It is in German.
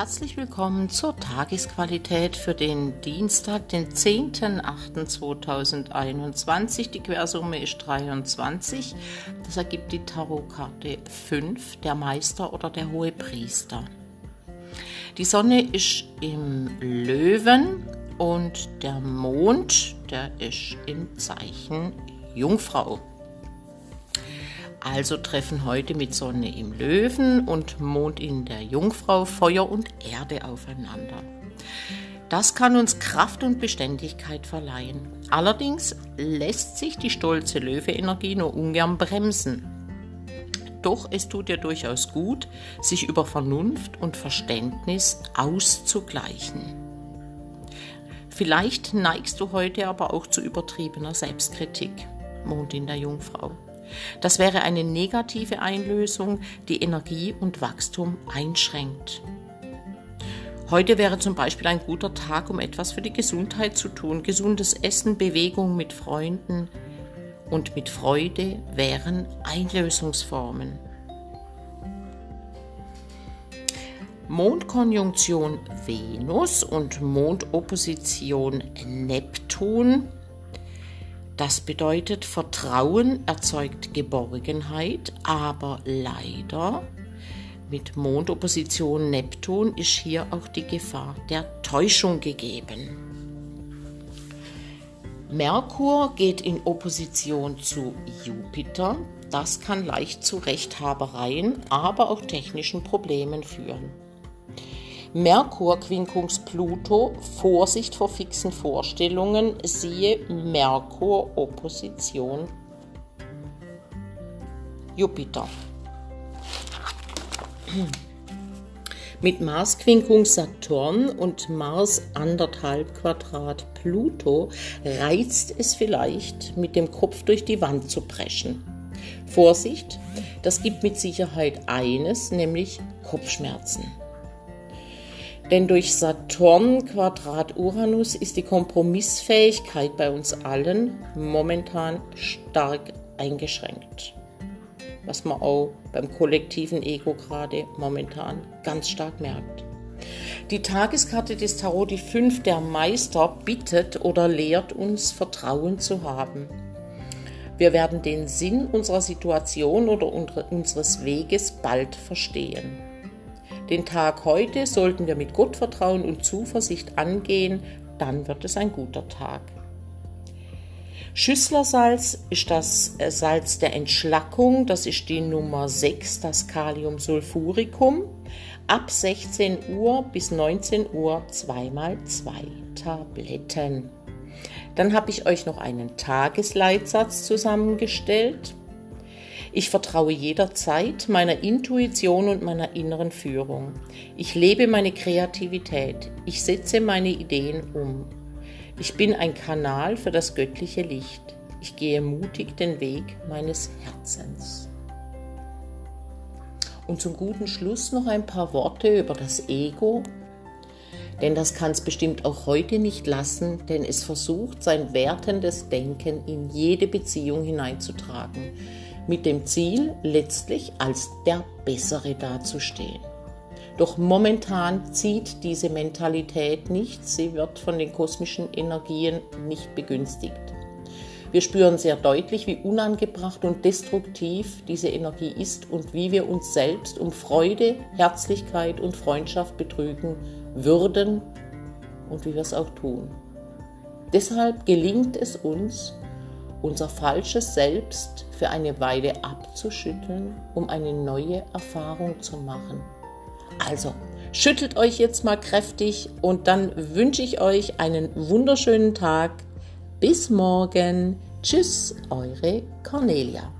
Herzlich willkommen zur Tagesqualität für den Dienstag, den 10.08.2021. Die Quersumme ist 23. Das ergibt die Tarotkarte 5, der Meister oder der hohe Priester. Die Sonne ist im Löwen und der Mond, der ist im Zeichen Jungfrau. Also treffen heute mit Sonne im Löwen und Mond in der Jungfrau Feuer und Erde aufeinander. Das kann uns Kraft und Beständigkeit verleihen. Allerdings lässt sich die stolze Löwe-Energie nur ungern bremsen. Doch es tut ihr durchaus gut, sich über Vernunft und Verständnis auszugleichen. Vielleicht neigst du heute aber auch zu übertriebener Selbstkritik. Mond in der Jungfrau. Das wäre eine negative Einlösung, die Energie und Wachstum einschränkt. Heute wäre zum Beispiel ein guter Tag, um etwas für die Gesundheit zu tun. Gesundes Essen, Bewegung mit Freunden und mit Freude wären Einlösungsformen. Mondkonjunktion Venus und Mondopposition Neptun das bedeutet, Vertrauen erzeugt Geborgenheit, aber leider mit Mondopposition Neptun ist hier auch die Gefahr der Täuschung gegeben. Merkur geht in Opposition zu Jupiter. Das kann leicht zu Rechthabereien, aber auch technischen Problemen führen. Merkur Quinkungs Pluto, Vorsicht vor fixen Vorstellungen, siehe Merkur Opposition Jupiter. Mit Mars Quinkung Saturn und Mars anderthalb Quadrat Pluto reizt es vielleicht, mit dem Kopf durch die Wand zu preschen. Vorsicht, das gibt mit Sicherheit eines, nämlich Kopfschmerzen. Denn durch Saturn Quadrat Uranus ist die Kompromissfähigkeit bei uns allen momentan stark eingeschränkt. Was man auch beim kollektiven Ego gerade momentan ganz stark merkt. Die Tageskarte des Tarot, die 5 der Meister, bittet oder lehrt uns Vertrauen zu haben. Wir werden den Sinn unserer Situation oder unseres Weges bald verstehen. Den Tag heute sollten wir mit Gottvertrauen und Zuversicht angehen, dann wird es ein guter Tag. Schüsslersalz ist das äh, Salz der Entschlackung, das ist die Nummer 6, das Kaliumsulfuricum. Ab 16 Uhr bis 19 Uhr zweimal zwei Tabletten. Dann habe ich euch noch einen Tagesleitsatz zusammengestellt. Ich vertraue jederzeit meiner Intuition und meiner inneren Führung. Ich lebe meine Kreativität. Ich setze meine Ideen um. Ich bin ein Kanal für das göttliche Licht. Ich gehe mutig den Weg meines Herzens. Und zum guten Schluss noch ein paar Worte über das Ego, denn das kann es bestimmt auch heute nicht lassen, denn es versucht, sein wertendes Denken in jede Beziehung hineinzutragen mit dem Ziel, letztlich als der Bessere dazustehen. Doch momentan zieht diese Mentalität nicht, sie wird von den kosmischen Energien nicht begünstigt. Wir spüren sehr deutlich, wie unangebracht und destruktiv diese Energie ist und wie wir uns selbst um Freude, Herzlichkeit und Freundschaft betrügen würden und wie wir es auch tun. Deshalb gelingt es uns, unser falsches Selbst für eine Weile abzuschütteln, um eine neue Erfahrung zu machen. Also, schüttelt euch jetzt mal kräftig und dann wünsche ich euch einen wunderschönen Tag. Bis morgen. Tschüss, eure Cornelia.